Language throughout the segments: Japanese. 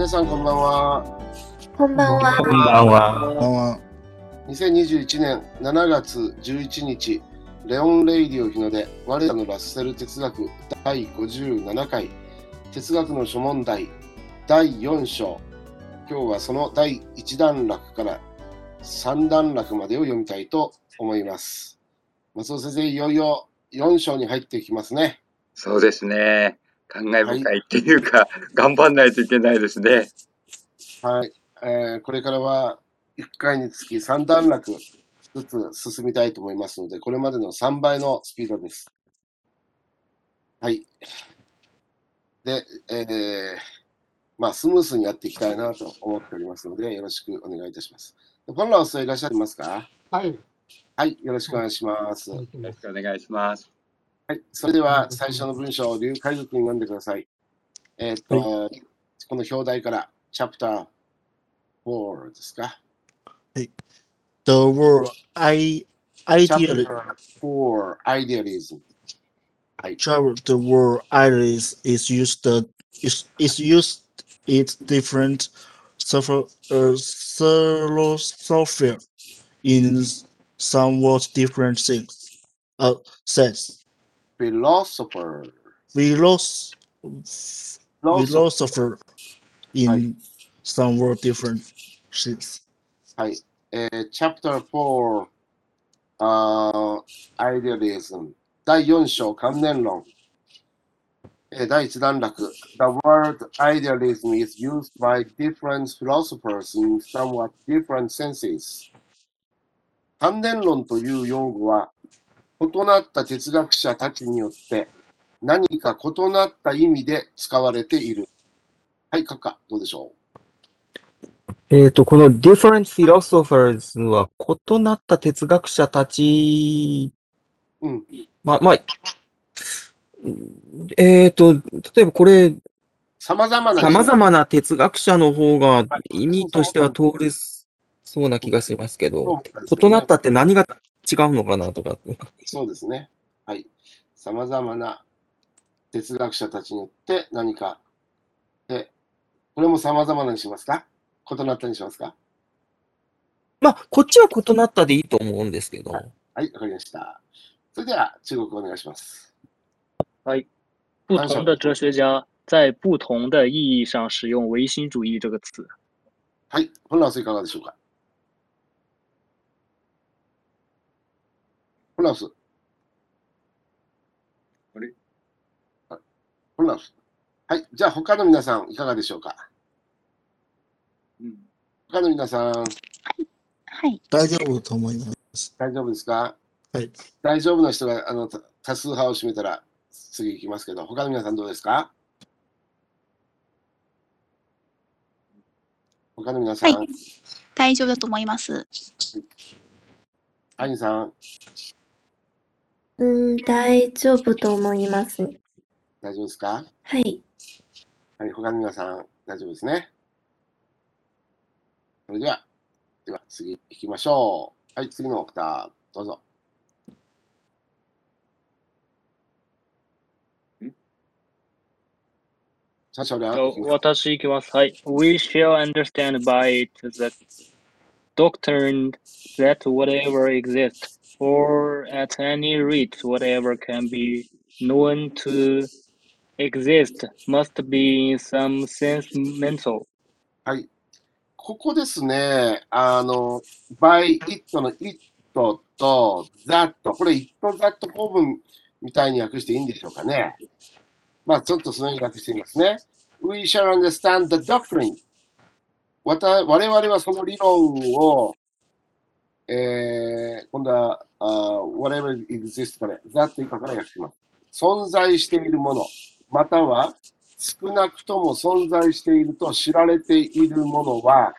皆さんこんばんは。こんばんは。こんばんは。こんばんは。2021年7月11日、レオン・レイディオ日の出、我らのラッセル哲学第57回、哲学の諸問題第4章。今日はその第1段落から3段落までを読みたいと思います。松尾先生、いよいよ4章に入っていきますね。そうですね。感慨深いっていうか、頑張んないといけないですね。はい。えーこれからは1回につき3段落ずつ進みたいと思いますので、これまでの3倍のスピードです。はい。で、えーまあ、スムースにやっていきたいなと思っておりますので、よろしくお願いいたします。フォンラオスいらっしゃいますか？はい。はい、よろしくお願いします。よろしくお願いします。はい、それでは最初の文章を劉海賊に読んでください。えっ、と、この表題から、チャプター4ですか。 The word I ideal Chapter 4 Idealism。はい。 travel the word idealism is used the is, is used it different software uh, software in somewhat different things. Uh says philosopher. Philos- philosopher. Philosopher in Hi. somewhat different sense. Hi. Uh, chapter 4 uh, Idealism 第4章関連論、えー、第1段落 word idealism is used by different philosophers in somewhat different senses 関連論という用語は異なった哲学者たちによって何か異なった意味で使われている。はい、閣下、どうでしょえっ、と、この different philosophers は異なった哲学者たち、うん。まあ、まあ、えっ、と、例えばこれ、様々な様々な哲学者の方が意味としては通れそうな気がしますけど、異なったって何が違うのかなとか。そうですね。はい。さまざまな哲学者たちによって何か、で、これもさまざまなにしますか？異なったにしますか？まあ、こっちは異なったでいいと思うんですけど。はい、わかりました。それでは、中国お願いします。不同的哲学家在不同的意义上使用唯心主義这个词。はい、本ラウスいかがでしょうか？本ラウス。あれ？はい本ラウス。はい、じゃあ他の皆さんいかがでしょうか？うん他の皆さん、はい。大丈夫と思います。大丈夫ですか？はい。大丈夫な人があのた多数派を占めたら次行きますけど、他の皆さんどうですか？他の皆さん、はい大丈夫だと思います。アインさん、うん、大丈夫と思います。大丈夫ですか？はい。はい、他の皆さん、大丈夫ですね。それでは、では次行きましょう。はい、次の方、どうぞ。シャシャリャンと私行きます。はい。We shall understand by it the doctrine that whatever exists, or at any rate whatever can be known to exist, must be in some sense mental. はい。ここですね、あの、by it の it と that、これ it that 構文みたいに訳していいんでしょうかね。まあ、ちょっとそのように訳してみますね。We shall understand the doctrine. わた我々はその理論を、えー、今度は、あ whatever exists から、that 以下から訳します。存在しているもの、または少なくとも存在していると知られているものは、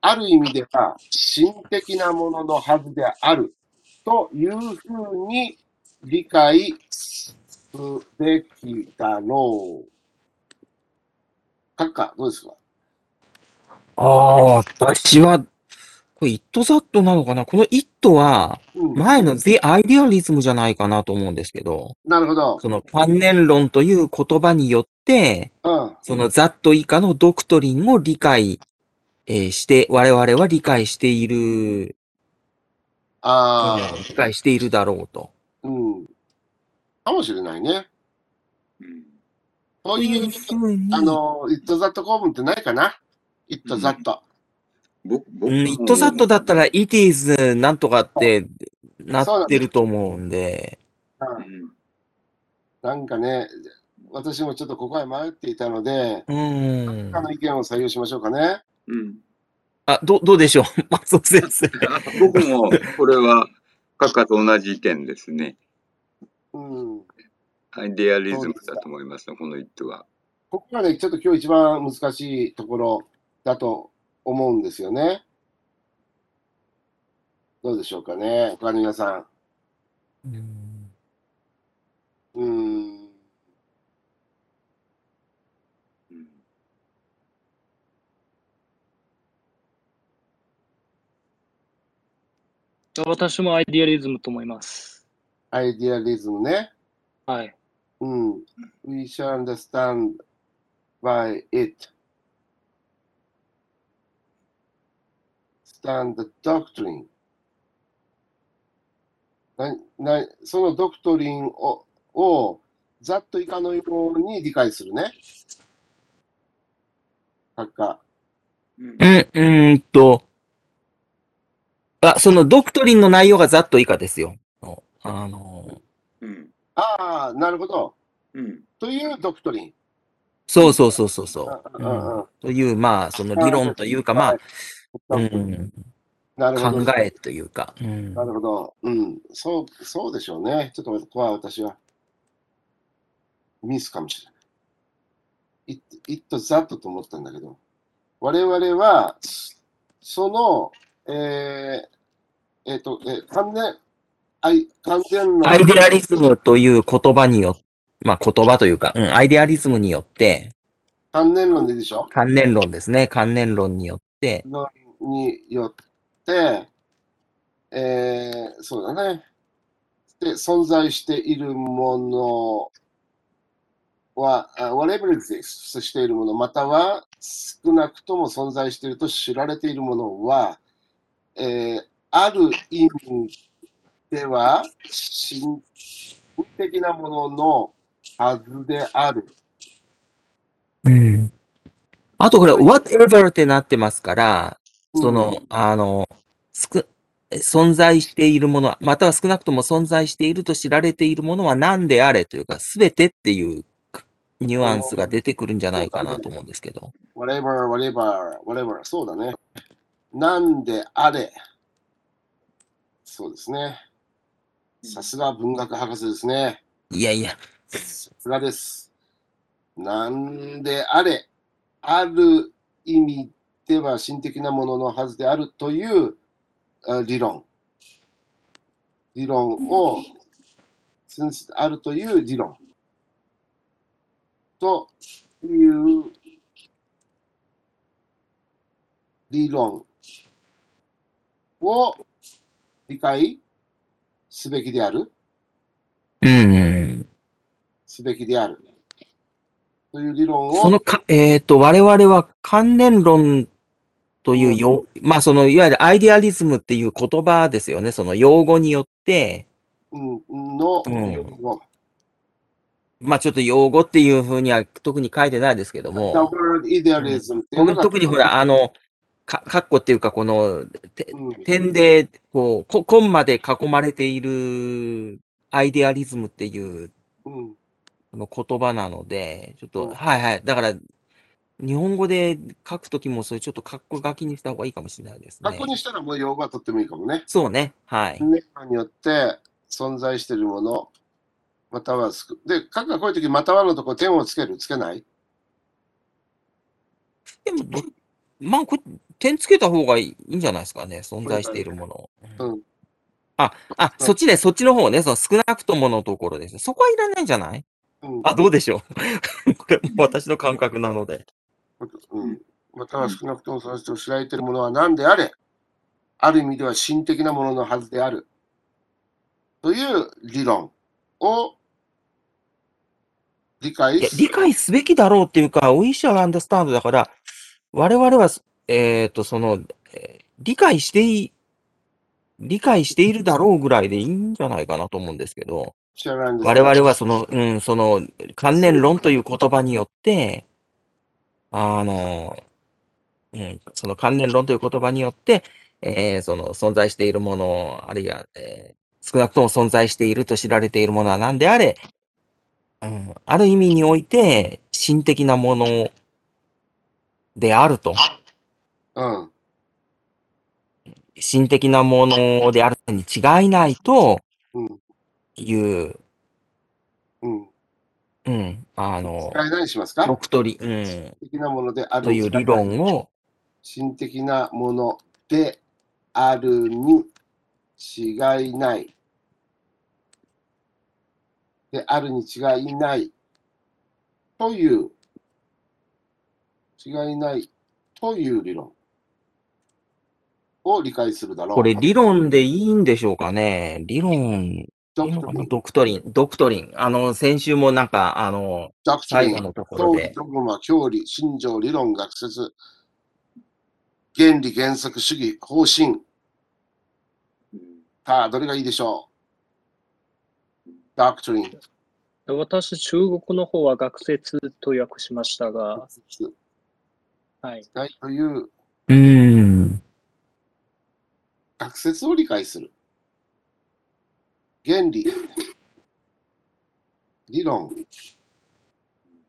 ある意味では心的なもののはずであるというふうに理解すべきだろう。閣下、どうですか？ああ、私は、これ、イットザットなのかな？このイットは、うん、前の The Idealism じゃないかなと思うんですけど、なるほど。その観念論という言葉によって、うん。そのザット以下のドクトリンを理解、えーして、我々は理解している、あうん理解しているだろうと。あ、うん。かもしれないね。うんそういう、あの、イットザット公文ってないかな？イットザット。僕、僕うん、イットザットだったら、it is なんとかってなってると思うんで、うんなんかね、私もちょっとここは迷っていたので、うん。他の意見を採用しましょうかね。うん。あ、ど、どうでしょう？松尾先生。あ 僕も、これは、カカと同じ意見ですね。うん。アイデアリズムだと思いますね、この一手は。ここがね、ちょっと今日一番難しいところだと思うんですよね。どうでしょうかね、他の皆さうんん。うーん。うん私もアイディアリズムと思います。アイディアリズムね。はい。うん。We shall understand by it. Stand the doctrine. ななそのドクトリンををざっと以下のように理解するね。作家。うんうーんと。あ、そのドクトリンの内容がざっと以下ですよ。あの、うん。ああ、なるほど。うん。というドクトリン。そうそうそうそうそう。という、まあ、その理論というか、まあ、うん、なるほど。考えというか。うんなるほど。うん。そう、そうでしょうね。ちょっとここは私はミスかもしれない。いっとざっとと思ったんだけど、我々は、その、えー、えっ、と、えー、関連、あい、関連の、アイデアリズムという言葉によって、まあ言葉というか、うん、アイデアリズムによって、関連論でしょ？関連論ですね。関連論によって、のによって、えー、そうだね。で、存在しているものは、あ whatever exists しているもの、または少なくとも存在していると知られているものは、えーある意味では、神的なもののはずである。うん。あとこれ、whatever ってなってますから、そうんの、あの、すく、存在しているもの、または少なくとも存在していると知られているものは何であれというか、すべてっていうニュアンスが出てくるんじゃないかなと思うんですけど。whatever, whatever, whatever, そうだね。なんであれ。そうですね。さすが文学博士ですね。いやいや、さすがです。なんであれ。ある意味では心的なもののはずであるというあ理論。理論を、あるという理論。という理論を理解すべきであるうん。すべきである。という理論を、そのか、えっ、と、我々は関連論というよ、まあその、いわゆるアイデアリズムっていう言葉ですよね。その用語によって、うんの、うん。をまあちょっと用語っていうふうには特に書いてないですけども、うの特にほら、あの、か、カッコっていうか、この、点で、こう、こ、コンマで囲まれているアイデアリズムっていううん。この言葉なので、ちょっと、うん。はいはい。だから、日本語で書くときも、それちょっとカッコ書きにした方がいいかもしれないですね学校。にしたらもう用語はとってもいいかもね。そうね。はい。によって存在しているもの、またはすく、で、書くがこういうとき、またはのとこ点をつける、つけない？でも、どまあ、これ、点つけた方がいいいいんじゃないですかね。存在しているものを。うんあ、あ、うんそっちね、そっちの方ね、その少なくとものところですね。そこはいらないんじゃない？うんあ、どうでしょう？これも私の感覚なので。うん、または少なくともその人を知られているものは何であれ、ある意味では心的なもののはずである。という理論を理解理解すべきだろうっていうか、we shall understand だから、我々は、えっ、と、その、えー理解してい、理解しているだろうぐらいでいいんじゃないかなと思うんですけど、我々はその、うん、その、関連論という言葉によって、あの、うん、その関連論という言葉によって、えーその存在しているもの、あるいは、えー少なくとも存在していると知られているものは何であれ、うん、ある意味において、心的なものであると。うん。心的なものであるに違いないとうん。いう、うん。うん、あの、使い何しますか？ドクトリン、うん、心的なものであるという理論を、心的なものであるに違いない。であるに違いない。という、違いないという理論。を理解するだろう。これ理論でいいんでしょうかね？理論、いドクトリン、ドクトリン、ドクトリン。あの、先週もなんか、あの、ドクトリン、最後のところ教で義、、ドグマ、教理、信条、理論、学説、原理、原則、主義、方針。さあ、どれがいいでしょう？ドクトリン。私、中国の方は学説と訳しましたが、はい。はい、といううーん、学説を理解する。原理、理論、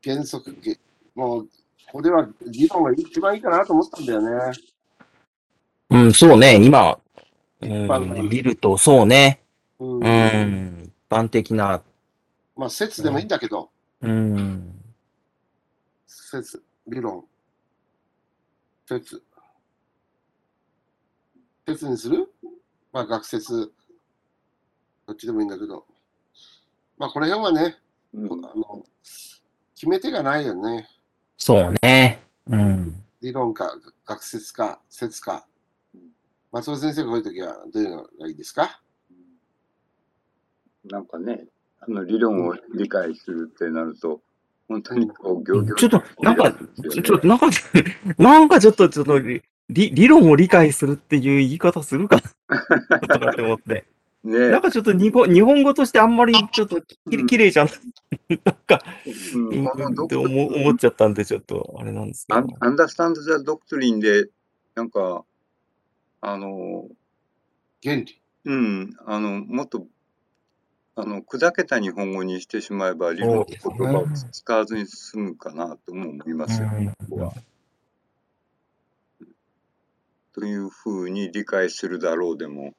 原則、げもう、ここでは理論が一番いいかなと思ったんだよね。うん、そうね、今、見ると、そうね、うん。うん、一般的な、まあ、説でもいいんだけど、うん、説、理論、説。説にする？まあ、学説、どっちでもいいんだけど。まあ、この辺はね、うんあの決め手がないよね。そうね、うん。理論か、学説か、説か。松尾先生がこういうときはどういうのがいいですか？なんかね、あの理論を理解するってなると、本当にこう、行々ちょっと、なんか、ちょっと、なんか、なんかちょっと、ちょっと、理、理論を理解するっていう言い方するかな？とかって思って。ね。なんかちょっと日本日本語としてあんまりちょっときうん。きれいじゃん。なんか、うん。って思思っちゃったんで、ちょっと、あれなんですけど。アンダースタンド・ザ・ドクトリンで、なんか、あの、原理。うん、あの、もっと、あの、砕けた日本語にしてしまえば、理論の言葉を使わずに済むかなとも思いますよ、うん。ここは。というふうに理解するだろうでも、うん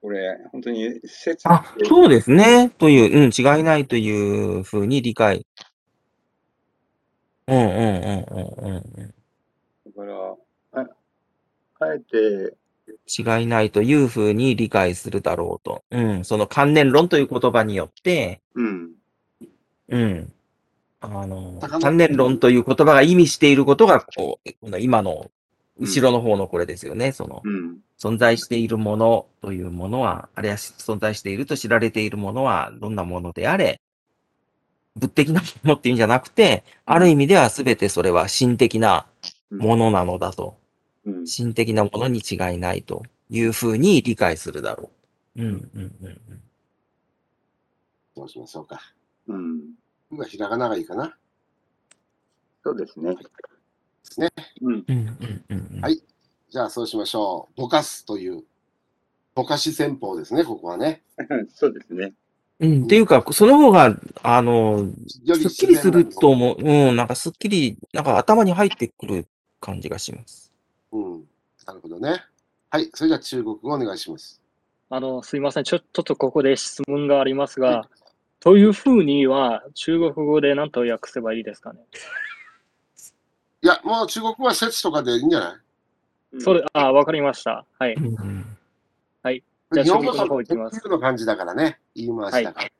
これ、本当に説あ、そうですね。という、うん、違いないというふうに理解。うんうんうんうんうんうん。だから、ああえて、違いないというふうに理解するだろうと。うん、その関連論という言葉によって、うん、うん。あの、関連論という言葉が意味していることが、こう、今の、後ろの方のこれですよね。その、うん、存在しているものというものは、あるいは存在していると知られているものは、どんなものであれ、物的なものっていうんじゃなくて、ある意味では全てそれは心的なものなのだと。うん、心的なものに違いないというふうに理解するだろう。うん、うん、うんうん。どうしましょうか。うん、今、ひらがながいいかな。そうですね。ですね。うん、うん、うん、うんうん。はいじゃあ、そうしましょう。ぼかすという、ぼかし戦法ですね、ここはね。そうですね。うん、っていうか、その方が、あの、よすっきりすると思う。うん、なんかすっきり、なんか頭に入ってくる感じがします。うん。なるほどね。はい。それじゃあ、中国語お願いします。あの、すいません。ちょ、ちょっとここで質問がありますが、というふうには中国語で何と訳せばいいですかね？いや、もう中国語は説とかでいいんじゃない？それ、あ、わかりました。はい。うん、じゃあ中国の方行きますの感じだからね。言い回しだから。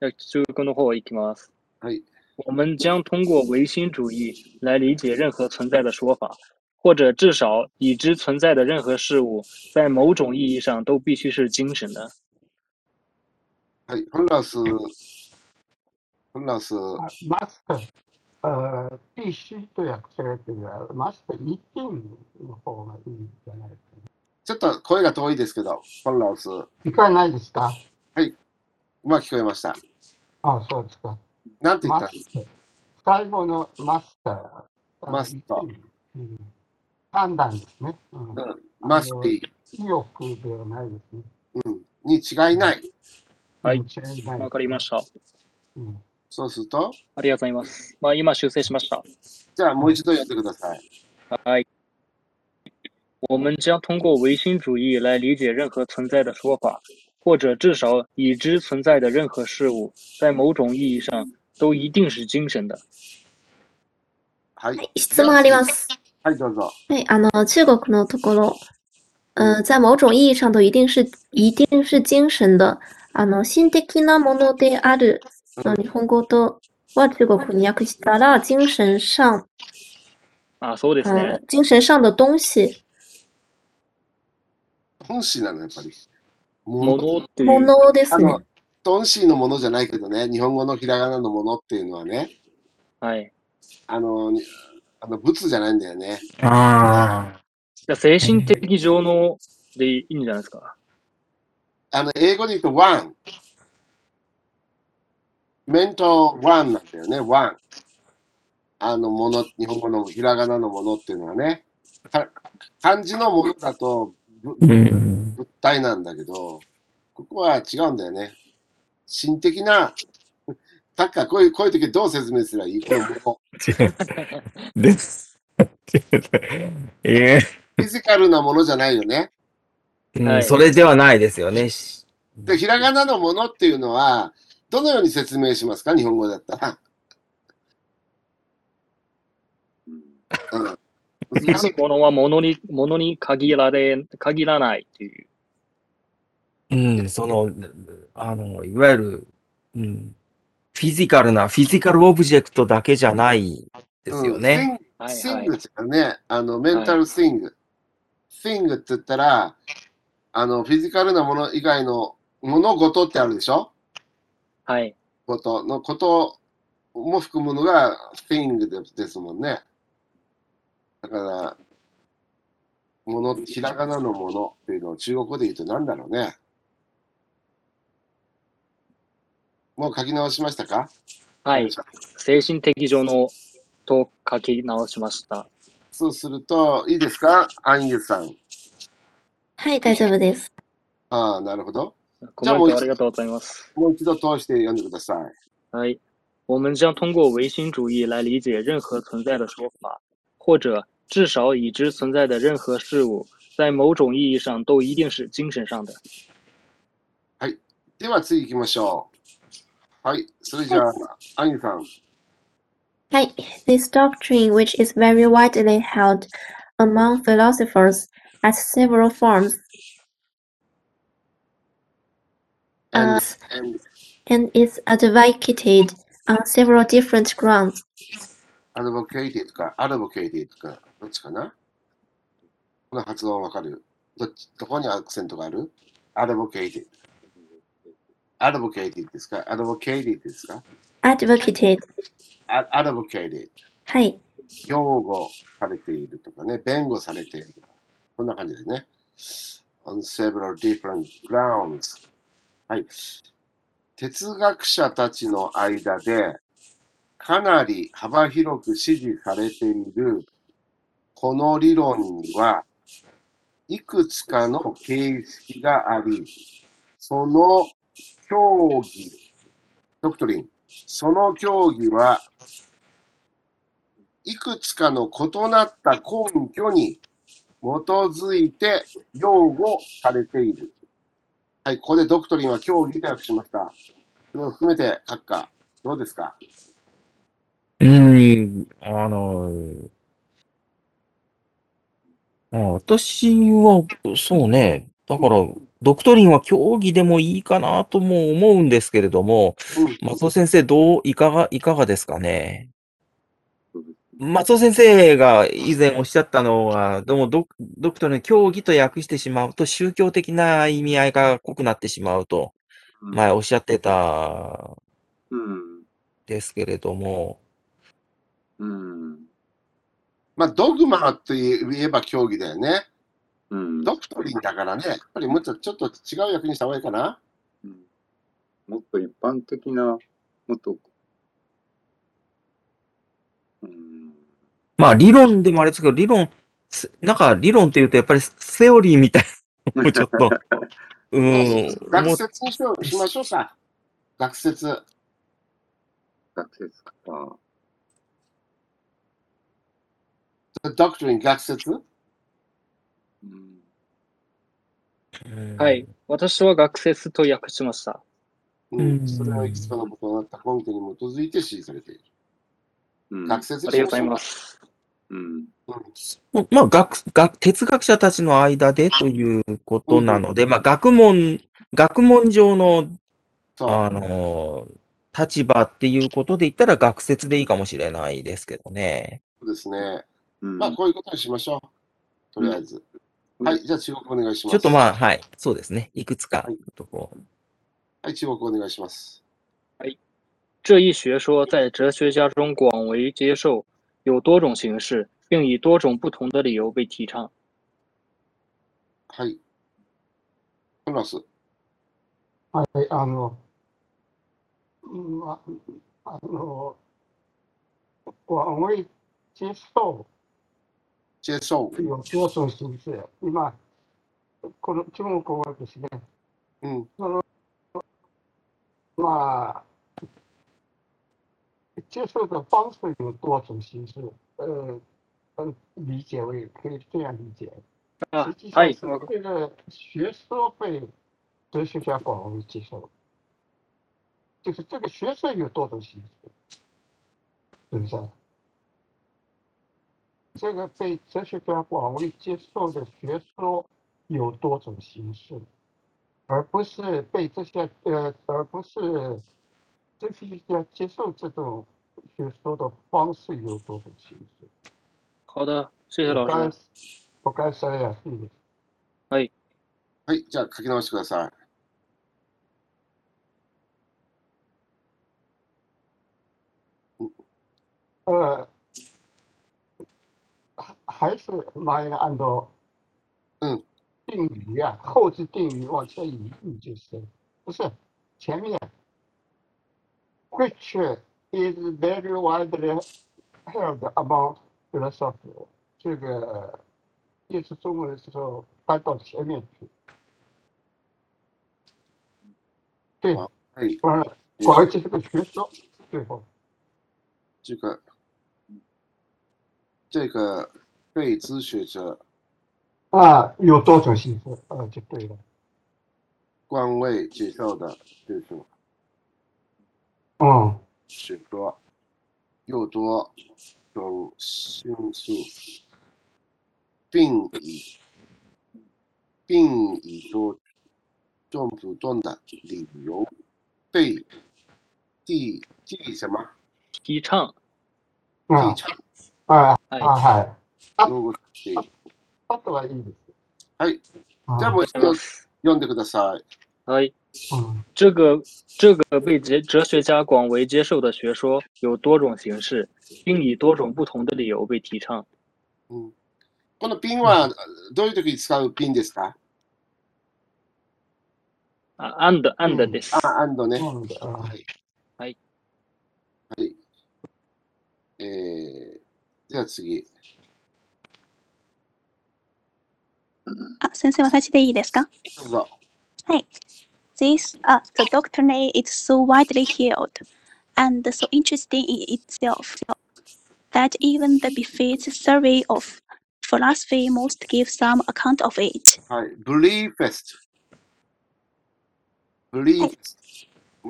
じゃあ中国の方行きます。はい。我们将通过唯心主义来理解任何存在的说法，或者至少已知存在的任何事物，在某种意义上都必须是精神的。はい、フランス、フランス、マスター、あー必須と訳されてるが、マスター一点の方がいいんじゃないかちょっと声が遠いですけど、フランス、うな。聞こえないですか？まく聞こえました。ああ、そうですか。なんて言った？マスター。最後のマスター。マスターうん判断ですね。うんうんマスティ、意欲ではないですね。うん、に違いない。はいわかりました。うんそうすると、ありがとうございます。まあ、今修正しました。じゃあもう一度読んでください。嗨，我们将通过唯心主义来理解任何存在的说法，或者至少已知存在的任何事物，在某种意义上都一定是精神的。はい。質問あります。はい、どうぞ。はい、あの、中国のところ、呃，在某种意义上都一定是一定是精神的。あの、心的なものであるの日本語とは中国に訳したら、精神上、あ、そうですね呃。，精神上的东西、本心なの、やっぱり。もものっていう。ものですねあの。、本心のものじゃないけどね、日本語のひらがなのものっていうのはね、はい。あの、にあの物じゃないんだよね。あじゃあ精神的上のでいいんじゃないですか？あの、英語で言うと one。メント one なんだよね、one。あの、もの、日本語のひらがなのものっていうのはね、か漢字のものだと。物体なんだけど、ここは違うんだよね。心的な、タッカー、こういう、こういう時どう説明すればいい？これもです。えフィジカルなものじゃないよね。えはいそれではないですよね。しで、ひらがなのものっていうのは、どのように説明しますか？日本語だったら。うん。難しい。ものはものに、ものに限られ、限らないっていう。うん、その、あの、いわゆる、うん、フィジカルな、フィジカルオブジェクトだけじゃないですよね。うん。はいスインはいグですよね。あの、メンタルスイング。スイングって言ったら、あの、フィジカルなもの以外の物事ってあるでしょ？はい。ことのことも含むのがスイングでですもんね。だから、もの、ひらがなのものっていうのを中国語で言うと何だろうね。もう書き直しましたか？はい。精神的上のと書き直しました。そうすると、いいですか？アンユさん。はい、大丈夫です。ああ、なるほど。コメントありがとうございます。もう一度通して読んでください。はい，我们将通过唯心主义来理解任何存在的说法，或者至少已知存在的任何事物，在某种意义上都一定是精神上的。では次行きましょう。はい。それじゃあ、アンユさん。はい。This doctrine, which is very widely held among philosophers, has several forms And, uh, and is advocated on several different grounds. advocated か、advocated か、どっちかなこの発音わかるどっち、どこにアクセントがある ?advocated。advocated ですか ?advocated ですか Advocated. ?advocated。はい。擁護されているとかね、弁護されている。こんな感じですね。on several different grounds。はい。哲学者たちの間でかなり幅広く支持されているこの理論にはいくつかの形式があり、その教義、ドクトリン、その教義はいくつかの異なった根拠に基づいて擁護されている。はい、ここでドクトリンは教義と訳しました。それを含めて、閣下、どうですか？うん、あの、あ私は、そうね。だから、ドクトリンは競技でもいいかなとも思うんですけれども、うん。松尾先生、どう、いかが、いかがですかね？松尾先生が以前おっしゃったのは、どうもドクドクトリン、競技と訳してしまうと宗教的な意味合いが濃くなってしまうと、うん前おっしゃってたうん。ですけれども、うん。まあ、ドグマと言えば競技だよね。うん。ドクトリンだからね、やっぱりもうちょっとちょっと違う役にした方がいいかな。うんもっと一般的な、もっと、うん。まあ理論でもあれですけど、理論、すなんか理論って言うとやっぱりセオリーみたいなの もちょっと、うん、学説にしようしましょうか。学説。学説か。The doctrine 学説？うん。うんはい。私は学説と訳しました。ううんん。それはいくつかのことがあった根拠に基づいて指示されている。うん。学説ありがとうございします。うん。まあ、学、学、哲学者たちの間でということなので、まあ、学問、学問上の。あの、立場っていうことで言ったら学説でいいかもしれないですけどね。そうですね。うん。まあ、こういうことにしましょう。とりあえず。うんはい。じゃあ、中国お願いします。ちょっとまあ、はい、そうですね。いくつかはい、とこう。はい、中国お願いします。这一学说在哲学家中广为接受，有多种形式，并以多种不同的理由被提倡。はい。コンラス。はい、あの、うんまあの、广为接受接受。有多种形式。今、この中国語はですね、うん。まあ、 接受的方式有多种形式，呃，嗯，理解为可以这样理解。啊实际，上是这个学说被哲学家广为接受，就是这个学说有多种形式，是不是？这个被哲学家广为接受的学说有多种形式，而不是被这些呃，而不是哲学家接受这种学说的方式有多种形式。好的，谢谢老我该师。我该说呀，是的。はい。じゃあ、書き直してください。呃，还还是马上按照嗯定语啊，后置定语往前移移就是，不是前面，which is very widely held among 这个译成中文的时候搬到前面去。对。完了，广为接受的学说，最后。这个这个被知学者啊，有多种形式，啊，就对了。官位接受的就是嗯，许多又多种新数，并以并以多种不同的理由被第第什么提倡。提倡啊はい。啊，はい。あ如果是あとはいいです。はい。じゃあもう一度読んでください。はい。うん这个这个被哲哲学家广为接受的学说有多种形式，并以多种不同的理由被提倡。うんこのピンはどういう時に使うピンですか？あ、and and うんです。あ、アンドね。そうなんだ。あはい。はい。はい。えー、じゃあ次。あ、先生、私でいいですか？どうぞ。はい。This, uh, the doctrine is so widely held and so interesting in itself that even the Buffet survey of philosophy must give some account of it. Believe first. believe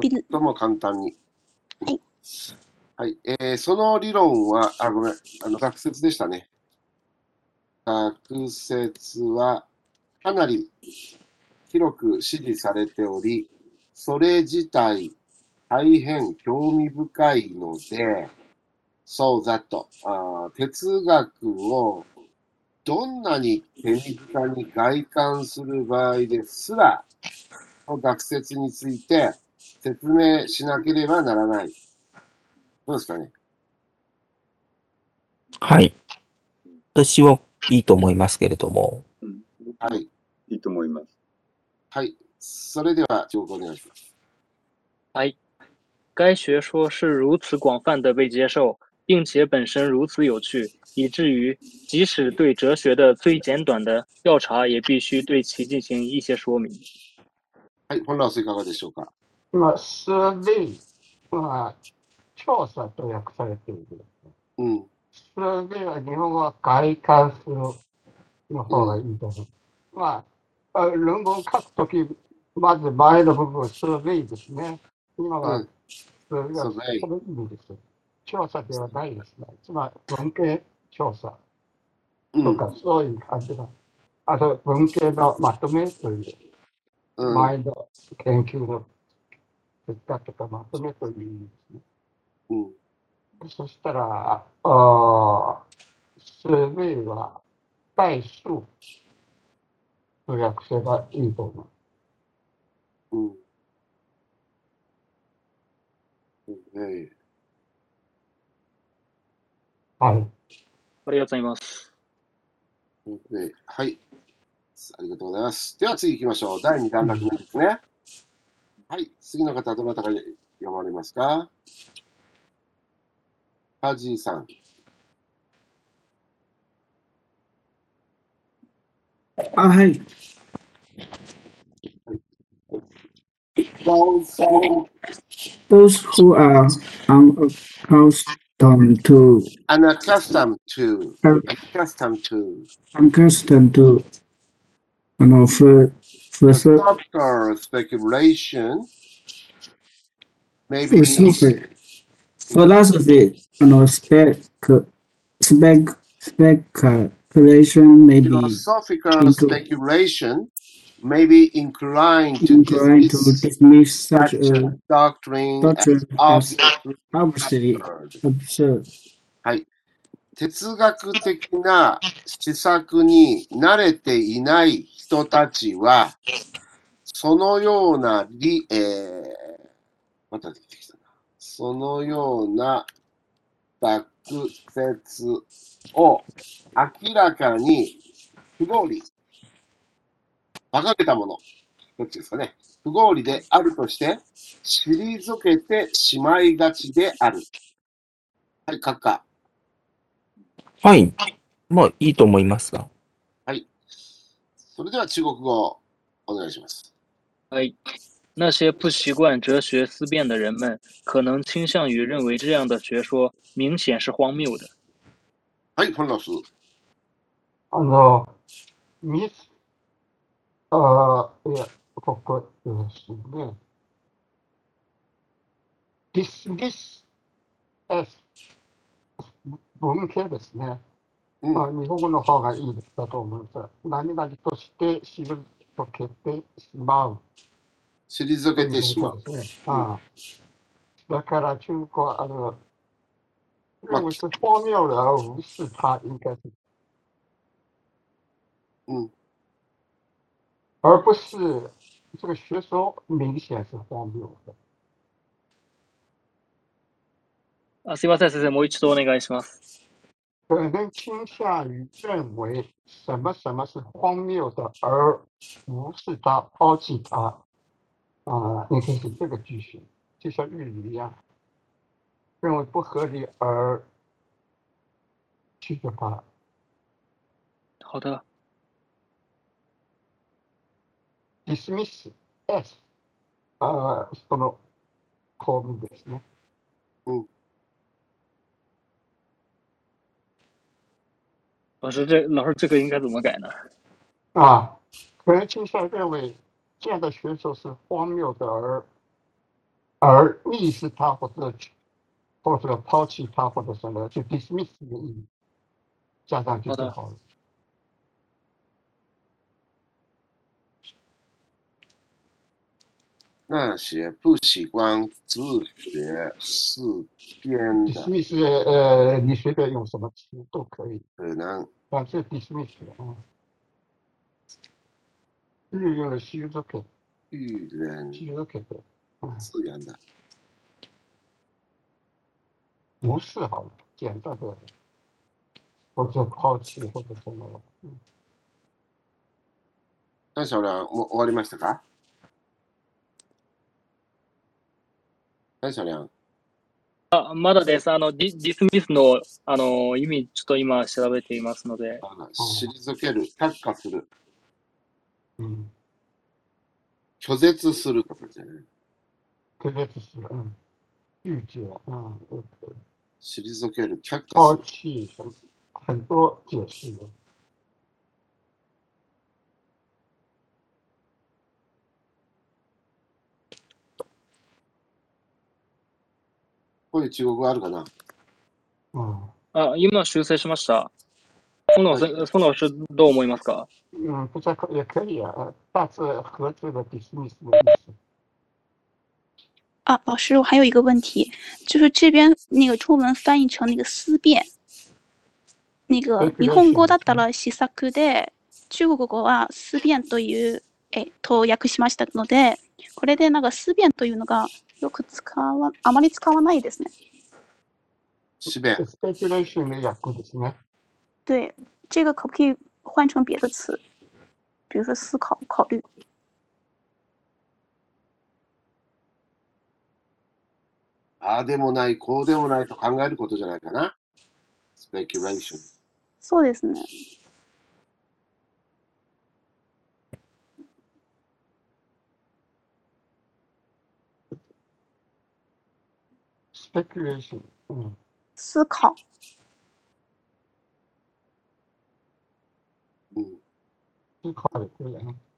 最も簡単に。はい。はい、えー、その理論は、あ、ごめん、あの、学説でしたね。学説は、かなり広く支持されており、それ自体大変興味深いので、そうだと、あー哲学をどんなに手短に外観する場合ですら、学説について説明しなければならない。どうですかね？はい。私はいいと思いますけれども。うん、はい。いいと思います。はい。それでは、中国お願いします。哎，该学说是如此广泛的被接受，并且本身如此有趣，以至于即使对哲学的最简短的调查，也必须对其进行一些说明。はい。本ラスいかがでしょうか？まあ、スーベイは調査と訳されている。うん。スーベイは日本語は外観するの方がいいと思う。まあ、あ論文書くとき、まず前の部分、スーベイですね。今はうん。スーベイはそスーベイです。調査ではないですね。つまり文系調査うん。とかそういう感じの、あと文系のまとめといううん。前の研究の結果とかまとめという意味ですね。うん。そしたら、あースーベイは倍数と訳せばいいと思う。うん。はい。はい。ありがとうございます。ではい。ありがとうございます。では次行きましょう。第2段落目ですね。はい。次の方、どなたが読まれますか？ハジーさん。あ、はい。Those who are unaccustomed to unaccustomed to, uh, accustomed to, unaccustomed to あの、ふ、ふ、ふ、softer speculation, maybe, philosophy, philosophy, あの、spec, spec, speculation may be philosophical speculation may be inclined to inclined to dismiss dismiss such a doctrine doctrine as absurd. absurd. 哲学的な施策に慣れていない人たちは、そのような理、えー、また出てきたな。そのような学説を明らかに不合理、馬鹿げたもの、どっちですかね。不合理であるとして、退けてしまいがちである。はい、閣下。はい。まあ、いいと思いますが。はい。それでは中国語お願いします。哎，那些不习惯哲学思辨的人们，可能倾向于认为这样的学说明显是荒谬的。はい、フォンラス。あの、ミス、あーいや、ここですね。ディスミス、え文系ですね。うんまあ、日本語の方がいいだと思います。何々として退けてしまう。退けてしまう。ああだから中国あの，まあ认为是荒谬的，而无视它，应该是，嗯，而不是这个学说明显是荒谬的。あ、すいません、先生、もう一度お願いします。可能倾向于认为什么什么是荒谬的，而无视它、抛弃它。啊、应该是这个句型，就像日语一样， 认为不合理而拒绝它。好的， dismiss s あーその構文ですね。老师这老师这个应该怎么改呢？啊，可能倾向认为这样的选手是荒谬的而，而蔑视他或者 或者抛弃他或者什么，就 dismiss 的意义，加上去就好了。那些不喜欢自学思辨的，dismiss 呃，你随便用什么词都可以，可能但是 dismiss 啊，日用的 s h i z o k 遇人 s h i z o k 自然的。不是好了，简单的，或者抛弃或者什么，嗯，大小亮、もう終わりましたか？大小亮、あ、まだです。あの、ディディスミスの、あの、意味、ちょっと今調べていますので、あ退ける、却下する、嗯，拒絶するとかじゃない。特别只是嗯，拒绝，嗯，对对，退ける、却下抛する。很多解释的，こういう中国語あるかな？嗯あ、今修正しました。孫老師、孫老師どう思いますか？嗯，不在也可以啊，呃大致合字的 dismiss 的意思，啊，老师，我还有一个问题，就是这边那个中文翻译成那个思辨，那个日本語だったら試作で、中国語は思辨という、え、と訳しましたので、これでなんか思辨というのがよく使わ、あまり使わないですね。思辨、speculation 的雅库ですね。对，这个可不可以换成别的词？比如说思考、考虑。ああでもない、こうでもないと考えることじゃないかな。スペキュレーション。そうですね。speculation，嗯，思考。うん。思考也可以啊。思考。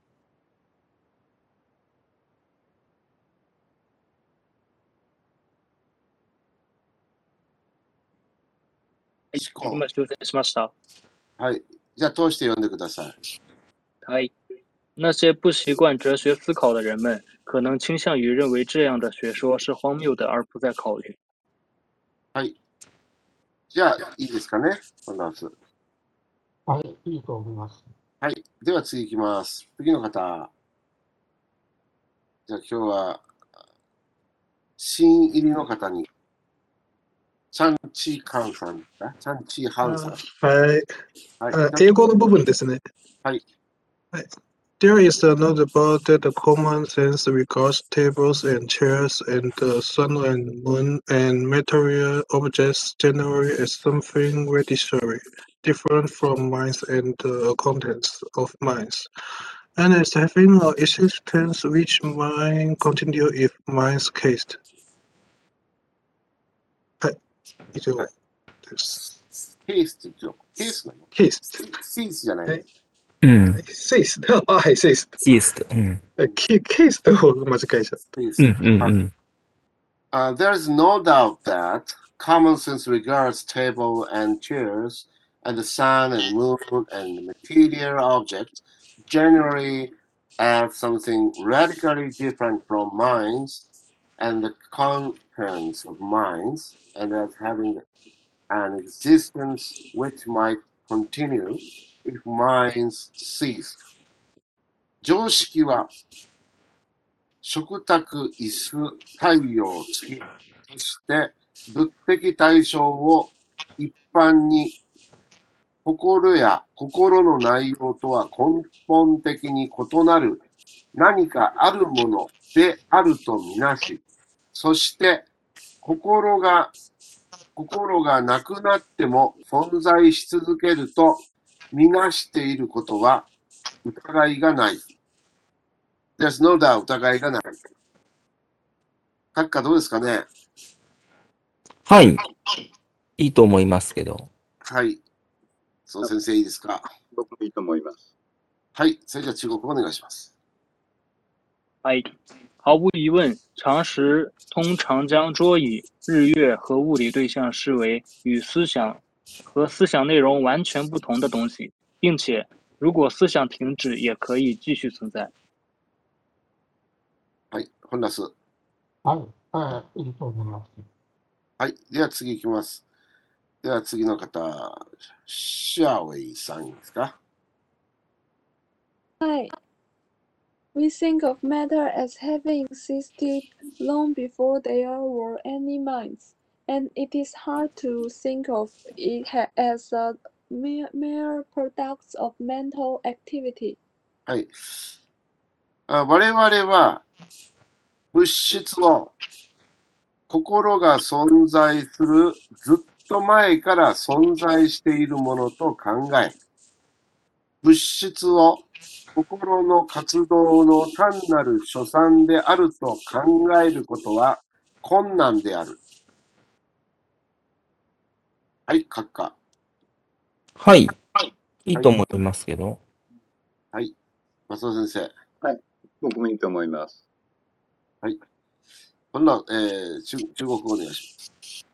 今修正しました。はい。じゃあ通して読んでください。はい。那些不习惯哲学思考的人们，可能倾向于认为这样的学说是荒谬的，而不再考虑。はい。じゃあ、いいですかね、この夏。はい、いいと思います。はい。では次いきます。次の方。じゃあ今日は、新入りの方に、チャンチーカンさんだチャンチーハンさん。はい。はい。あ英語の部分ですね。はい。はい。There is a note about the common sense regards tables and chairs and the sun and moon and material objects generally as something radically different from minds and the contents of minds. And as having an existence which mind continue if minds cased. はい。以上です。ケースって言うケースなのケース。ケースじゃない。はいうん。セイス。あ、はい、セイス。シースト。うん。ケケースと間違えちゃった。ケース。うんうんうん。 Uh, there is no doubt that common sense regards table and chairs and the sun and moon and material objects generally as something radically different from minds and the contents of minds and as having an existence which might continue if minds cease. 常識は食卓、椅子、太陽、月として物的対象を一般に心や心の内容とは根本的に異なる何かあるものであるとみなし、そして心が心がなくなっても存在し続けるとみなしていることは疑いがない。There's no doubt 疑いがない。閣下どうですかね？はい。いいと思いますけど。はい。そう先生いいですか？僕もいいと思います。はい。それじゃあ中国語お願いします。哎，毫无疑问，常识通常将桌椅、日月和物理对象视为与思想和思想内容完全不同的东西，并且如果思想停止，也可以继续存在。はい。 本ラス。はい。はい。いいと思います。はい。では次いきます。では次の方、シャウェイさんですか Hi. We think of matter as having existed long before there were any minds, and it is hard to think of it as a mere, mere product of mental activity. はい。あ我々は物質を心が存在するずっと前から存在しているものと考え、物質を心の活動の単なる所産であると考えることは困難である。はい、閣下。はい。いいと思いますけど。はい。松尾先生。僕もいいと思います。ほんなら、えー中中国語お願いします。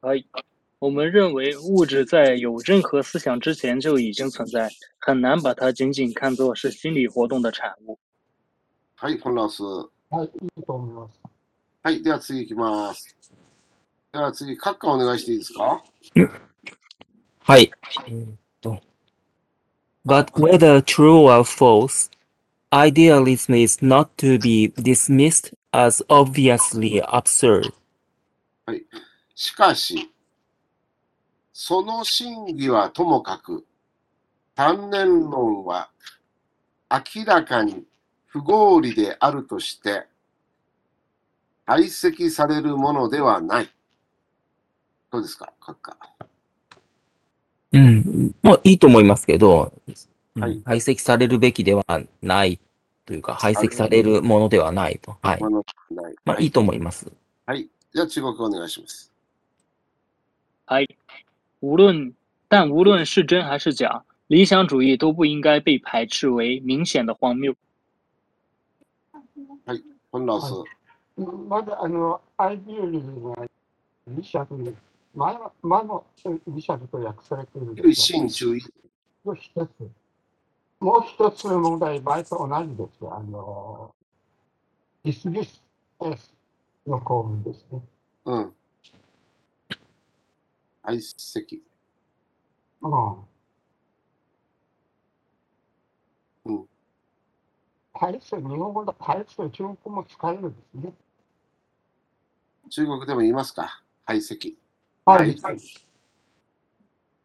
はい，我们认为物质在有任何思想之前就已经存在，很难把它仅仅看作是心理活动的产物。はい、フォンラウス。はい。いいと思います。はい、では次いきます。では次、閣下お願いしていいですか？はい。えーっと。But whether true or false, idealism is not to be dismissed as obviously absurd. しかし、その真偽はともかく、単年論は明らかに不合理であるとして、排斥されるものではない。どうですか、閣下？うん。まあ、いいと思いますけど、うんはい排斥されるべきではないというか、排斥されるものではないと。はい。まあないまあ、いいと思います。はい。じゃあ中国語お願いします。嗨，无论但无论是真还是假，理想主义都不应该被排斥为明显的荒谬。フォンラウス。まず、あの、アイディアリズムが理想という、前の、前の理想と訳されているで唯しょ心注意。う。一つ。もう一つの問題、前と同じですよ。あの、ディスミス S の構文ですね。うん。排斥。うん。うん。排斥、日本語の排斥、中国語も使えるんですね。中国でも言いますか排斥。はい。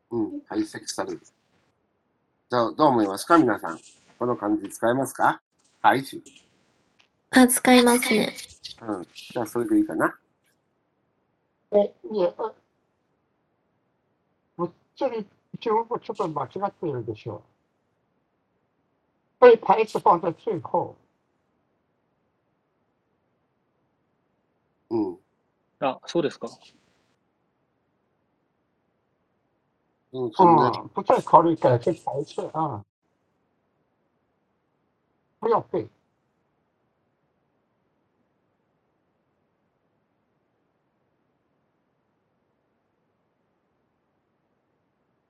うん、排斥される。じゃあ、どう思いますか？皆さん。この漢字使えますか？排斥。あ、使いますね。うん。じゃあ、それでいいかな。え、いえ、中国語ちょっと間違っているでしょう。被排斥放在最後。うん。啊，そうですか。うん、そんな嗯，不再考虑改变排斥啊，不要背。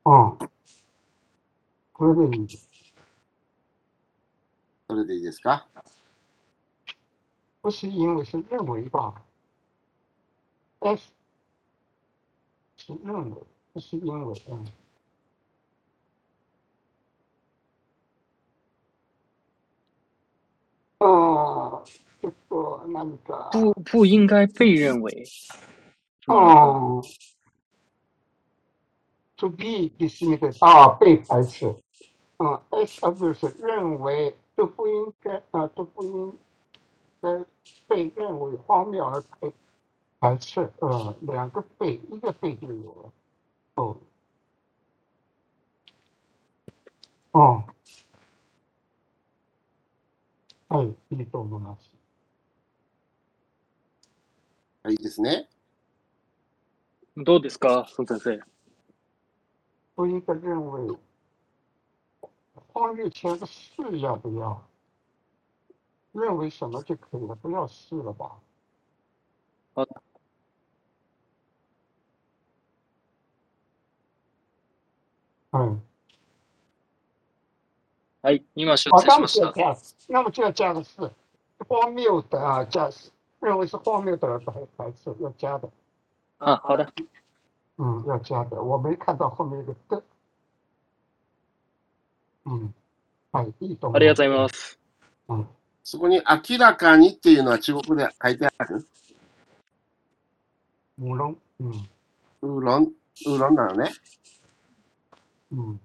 嗯，これでいいです。それでいいですか不是因为是认为吧？S 是认为，不是因为，嗯。ああ、ちょっと何か、不不应该被认为。啊 ，to be dismissed 啊，被排斥，啊，S 而不是认为就不应该啊，就不应该被认为荒谬而被排斥，呃，两个被，一个被就有了，哦，哦，はい、いいと思います。はい、いいですね。どうですか，宋先生？不应该认为荒谬前的是要不要？认为什么就可以了，不要是了吧？好嗯，はい、今出好，題しました那么就要。加，那么就要加个是， 荒谬的啊，加认为是荒谬的排排斥要加的，啊，好的， 嗯，要加的。我没看到后面一个的，嗯，はい、いいと思ありがとうございます。うん、そこに明らかにっていうのは中国で書いてある？無論、うん、ウーロン、ウーロンなのね。うん、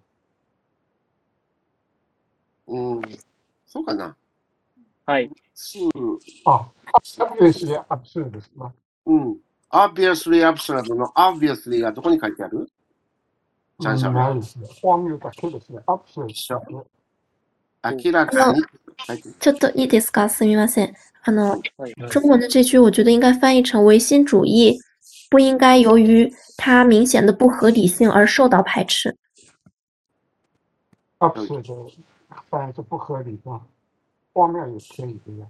うん。そうかな。はい。すあ、obviously absurd ですね。うん。obviously absurd の obviously がどこに書いてあるちゃんしゃべないですね。荒謬だけですね。absurd ですね。明らかに書いてある。ちょっといいですかすみません。あの，はい。中文的这句，我觉得应该翻译成唯心主义不应该由于它明显的不合理性而受到排斥。 absurd 翻译是不合理的，荒谬也可以的呀。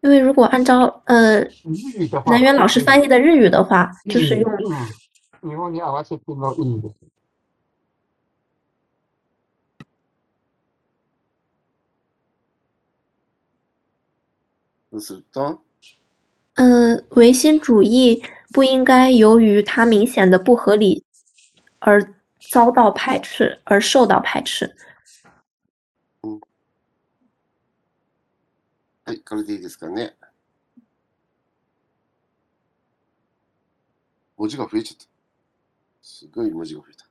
因为如果按照呃日语的话，南源老师翻译的日语的话，就是用うん、日本に合わせてのいいです。そうすると、呃唯心主义不应该由于它明显的不合理而遭到排斥而受到排斥。 はい、これでいいですかね。文字が増えちゃった。すごい文字が増えた。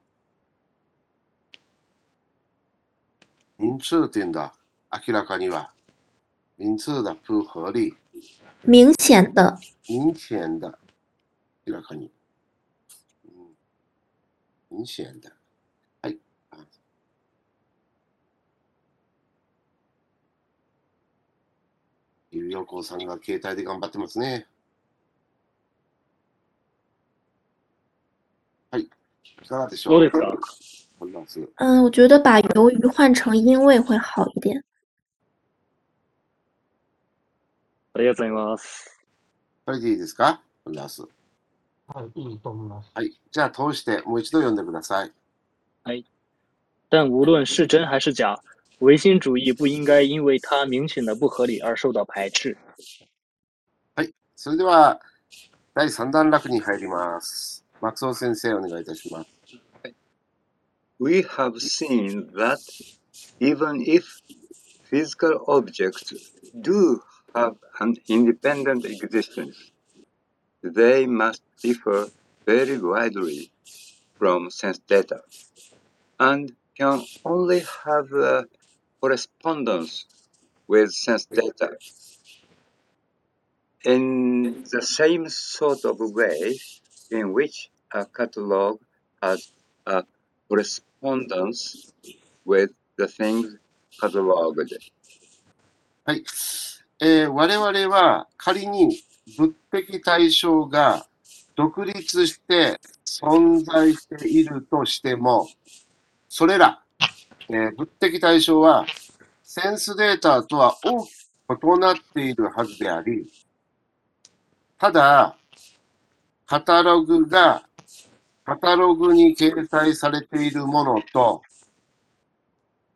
名词点的明らかには、名词的不合理、明显的明显的明らかに。うん明显的。はい。あゆうよこさんが携帯で頑張ってますね。はい。いかがでしょう？どうですか？嗯，我觉得把由于换成因为会好一点。ありがとうございます。これでいいですか？こんなんすはい、いいと思います。はい。じゃあ通してもう一度読んでください。但无论是真还是假，唯心主义不应该因为它明显的不合理而受到排斥。はい。それでは、第3段落に入ります。松尾先生、お願いいたします。 We have seen that even if physical objects do have an independent existence, they must differ very widely from sense data and can only have a correspondence with sense data. In the same sort of way in which a catalog has a correspondence with the things cataloged. はい。えー我々は仮に物的対象が独立して存在しているとしても、それら、えー物的対象はセンスデータとは大きく異なっているはずであり、ただ、カタログがカタログに掲載されているものと、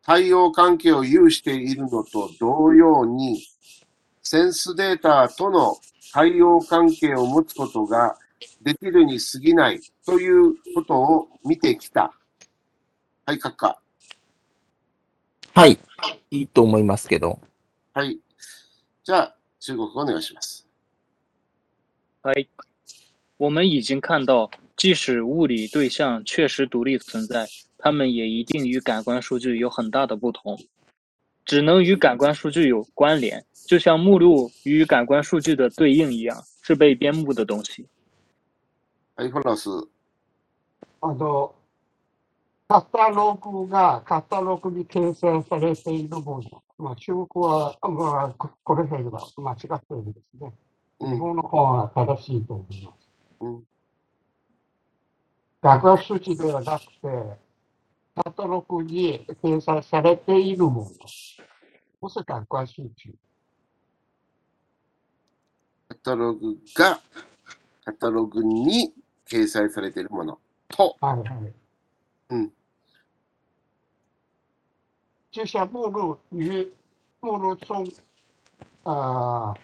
対応関係を有しているのと同様に、センスデータとの対応関係を持つことができるに過ぎないということを見てきた。はい、閣下。はい。いいと思いますけど。はい。じゃあ、中国語お願いします。哎，我们已经看到，即使物理对象确实独立存在，它们也一定与感官数据有很大的不同，只能与感官数据有关联，就像目录与感官数据的对应一样，是被编目的东西。はい、フォラス。あの、カタログがカタログに掲載されているもの。まあ、中国は、まあ、ここれ辺は間違っているんですね。うん。日本の方は正しいと思います。うん。学学数値ではなくて、カタログに掲載されているもの。不是感官数据。カタログが、カタログに掲載されているものと、はいはい。うん。就像目录与 目录中，呃，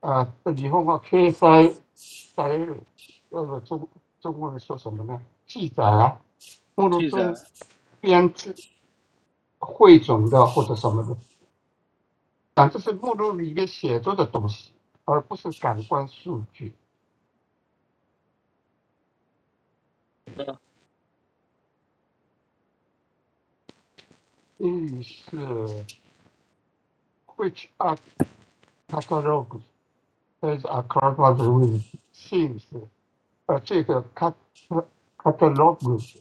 呃，日本語掲載される、呃，中中文说什么呢？记载啊，目录记载中编制汇总的或者什么的，但这是目录里面写着的东西，而不是感官数据。 嗯英语是 which are catalogues as a catalogs with themes，呃，这个 cat catalogs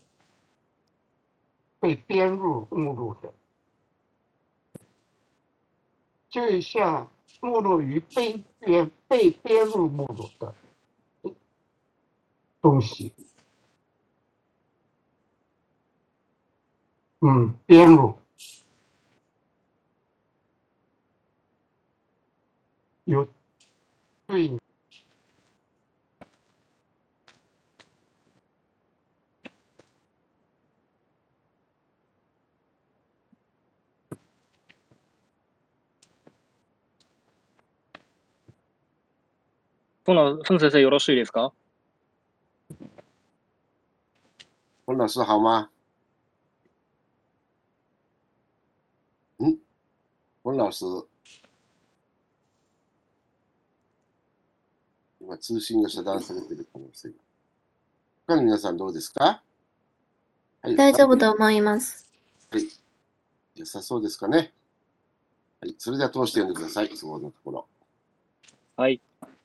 被编入目录的，就像目录与被编被编入目录的东西，嗯，编入有对应凤老凤先生よろしいですか？温老师好吗？嗯，温老师，今通信が遮断されている可能性が。他の皆さんどうですか？はい。大丈夫と思います。はい。良さそうですかね？はい。それでは通して読んでください。そこのところ。哎，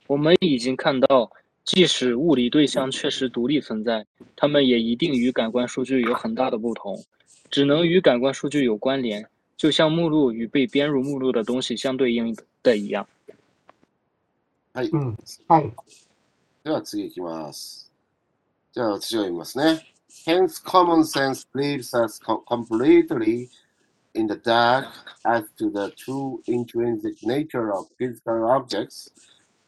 我们已经看到，即使物理对象确实独立存在，它们也一定与感官数据有很大的不同，只能与感官数据有关联，就像目录与被编入目录的东西相对应的一样。はい。うん、はい。では次いきます。じゃあ私が読みますね。Hence, common sense leaves us co- completely in the dark as to the true intrinsic nature of physical objects,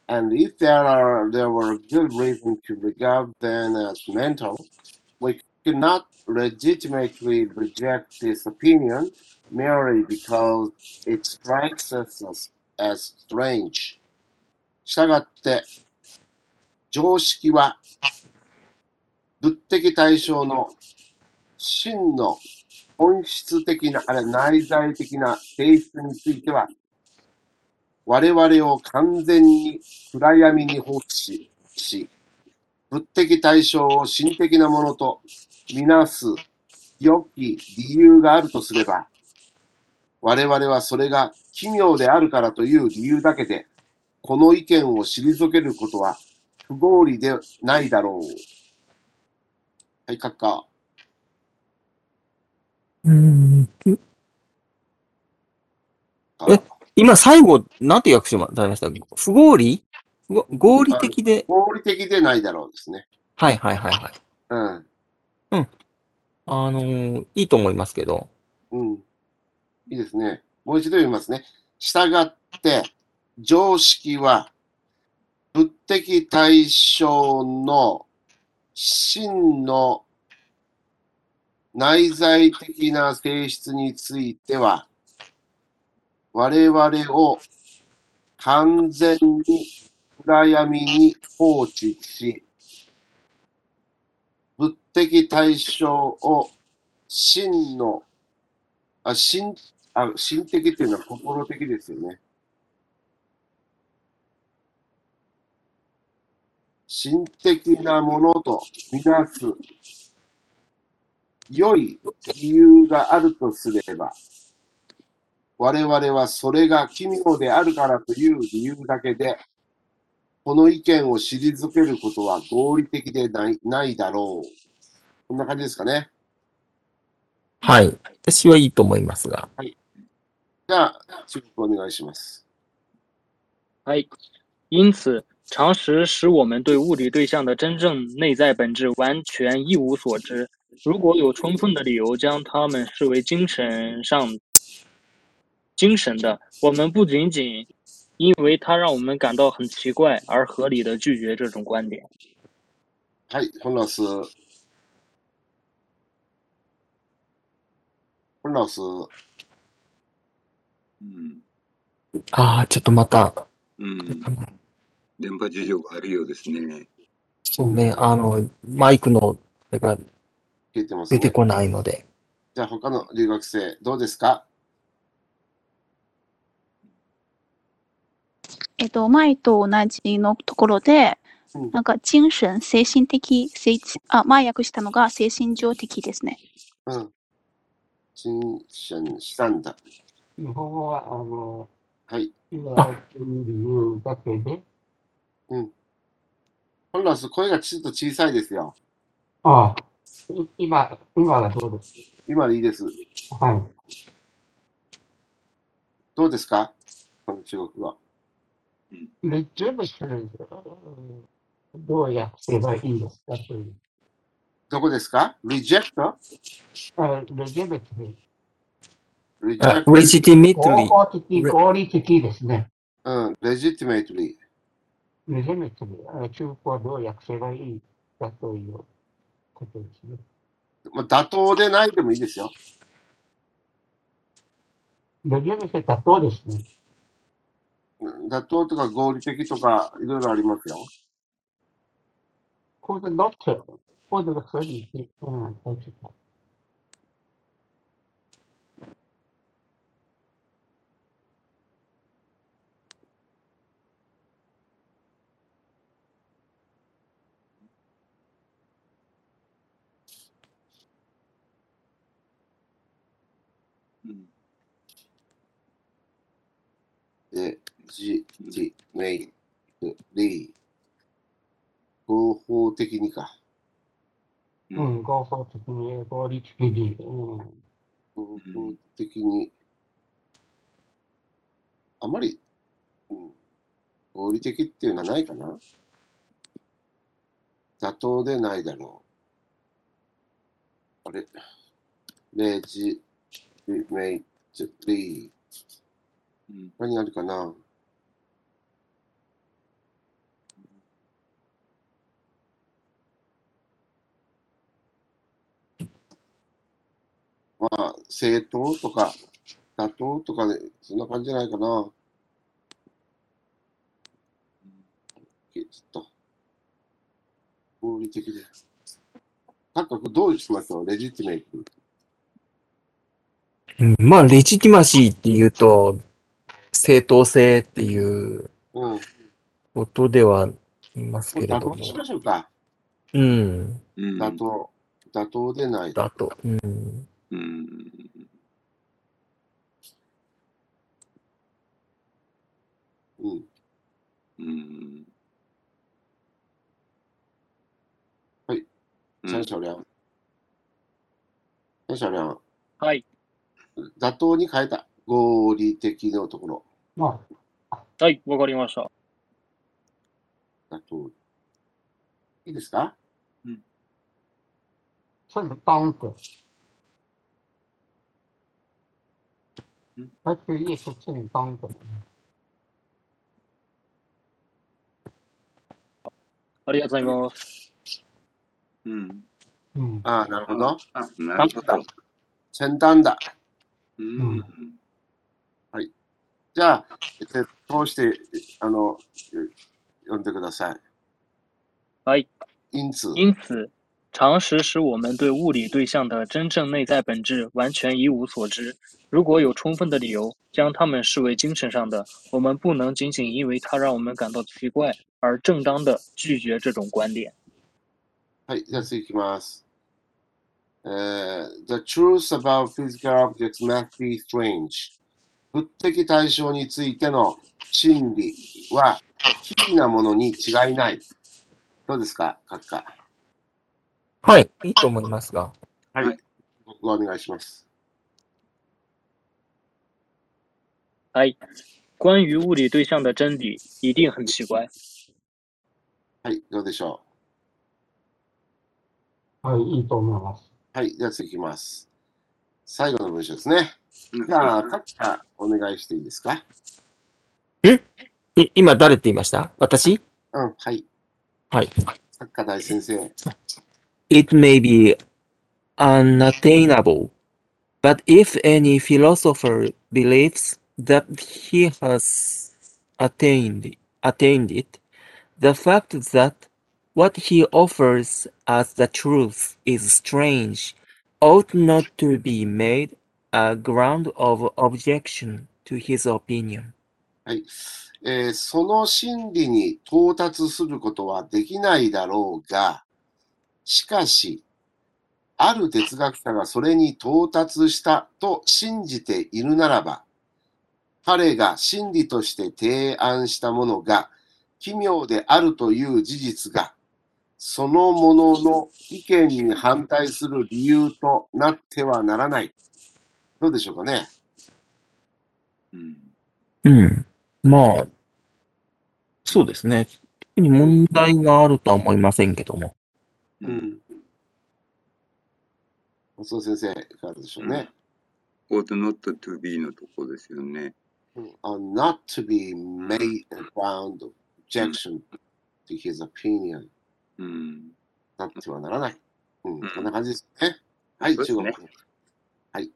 and if there are there were good reason to regard them as mental, we cannot legitimately reject this opinion merely because it strikes us as, strange. したがって、常識は物的対象の真の本質的な、あれ内在的な性質については、我々を完全に暗闇に放置し、し物的対象を心的なものとみなす良き理由があるとすれば、我々はそれが奇妙であるからという理由だけで、この意見を退けることは不合理でないだろう。はい、閣下。うんあえ今最後、なんて訳してもらいました不合理？不合合理的で、合理的でないだろうですね。はいはいはいはい。うん。あのーいいと思いますけど。うん。いいですね。もう一度読みますね。したがって、常識は、物的対象の真の内在的な性質については、我々を完全に暗闇に放置し、物的対象を真の、あ、心、あ、心的っていうのは心的ですよね。心的なものとみなす良い理由があるとすれば、我々はそれが奇妙であるからという理由だけで、この意見を退けることは合理的でないないだろう。こんな感じですかね。はい。私はいいと思いますが。じゃあ、中国お願いします。哎，因此，常识使我们对物理对象的真正内在本质完全一无所知。如果有充分的理由将它们视为精神上精神的，我们不仅仅因为它让我们感到很奇怪而合理的拒绝这种观点。はい、本ラス。こ 本ラス、 うん。ああ、ちょっとまた、うん。電波事情があるようですね。そうね、あの、マイクの、あれが聞いてね出て。こないので。じゃあ他の留学生、どうですか？えっと、前と同じのところで、うんなんか精神、精神的、精あ、前訳したのが精神上的ですね。うん。新春したんだ。日本語は、あの、はい。今やっている理由だけで、本ラス、声がちょっと小さいですよ。ああ、い今、今はどうです今でいいです。はい。どうですか？この中国語。レジェメスどう訳せばいいですか。どこですか ?reject? あレジェメスに reject? legitimately, 合法的、合理的ですね。うん、legitimately. レジェメスにあ中国はどう訳せばいいかということですね。まあ、妥当でないでもいいですよ。レジェメス妥当ですね。うん妥当とか合理的とかいろいろありますよ。For the doctor, for the authority, うん、確かうん。で、じ、じ、メイ、リー。合法的にか。う、ん、合法的に、合理的に、うん、合法的に。あまり、うん、合理的っていうのはないかな。妥当でないだろう。あれ、レジ、メイ、リー。うん。何あるかな？まあ、正当とか、妥当とかで、そんな感じじゃないかな。ちょっと、合理的で。なんかどうしましょうレジティメイト。うんまあ、レジティマシーっていうと、正当性っていううん。ことでは言いますけれども妥当。にしましょうか。うん。うん。妥当。妥当でない。だと。うん。うん。うん。うん。はい。良。良。はい。妥当に変えた。合理的のところ。まはい、わかりました。妥当。いいですか？あ、それパンと。だっていいそっちにパンと。ありがとうございます。うん。うん。ああ、なるほど。あ、なるほど。先端だ。うん。じゃあ、えっと通して、あの、読んでください。はい。因此，因此，常识使我们对物理对象的真正内在本质完全一无所知。如果有充分的理由将它们视为精神上的，我们不能仅仅因为它让我们感到奇怪而正当的拒绝这种观点。はい、じゃあ次いきます。えー The truth about physical objects must be strange. 物的対象についての真理は不思議なものに違いない。どうですか、閣下。はい。いいと思いますが。はい。はい僕はお願いします。はい，关于物理对象的真理一定很奇怪。はい、どうでしょはい、いいと思います。う。はい、じゃあ次いきます。最後の文章ですね。じゃあ、閣下、お願いしていいですかい今誰って言いました私うん、はい。はい。閣下大先生。 It may be unattainable But if any philosopher believes that he has attained attained it, the fact that what he offers as the truth is strange ought not to be made a ground of objection to his opinion. はい。えーその真理に到達することはできないだろうが、しかし、ある哲学者がそれに到達したと信じているならば、彼が真理として提案したものが奇妙であるという事実が、そのものの意見に反対する理由となってはならない。どうでしょうかね。うん。うん。まあ、そうですね。特に問題があるとは思いませんけども。う。うんん。松尾先生、いかがでしょうね。ought not to be のとこですよね。are not to be made a ground of objection to his opinion うん。なってはならない。うん、うんこんな感じですね。はい、中国。はい。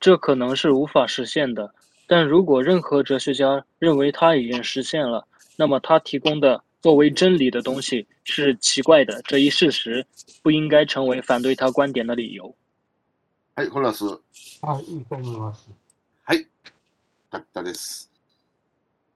这可能是无法实现的，但如果任何哲学家认为它已经实现了，那么他提供的作为真理的东西是奇怪的，这一事实不应该成为反对他观点的理由。はい、ホラス。はい、いいと思います。はい。よかったです。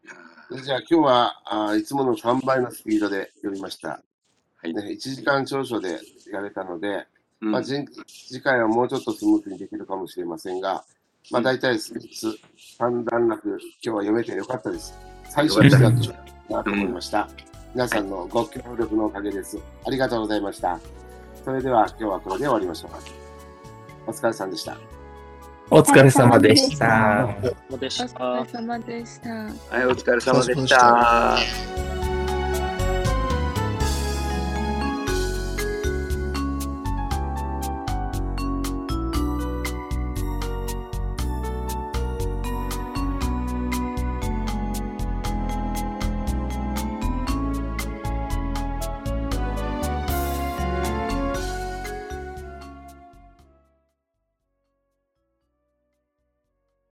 いやーじゃあ今日はあいつもの3倍のスピードで読みました。はい。ね、1時間少々でやれたので、うん まあ、前次回はもうちょっとスムーズにできるかもしれませんが、まあ、大体3つ、三段落、今日は読めてよかったです。最初にしたなと思いました。皆さんのご協力のおかげです。ありがとうございました。それでは今日はこれで終わりましょう。お疲れさんでした。お疲れ様でした。お疲れ様でした。はい、お疲れ様でした。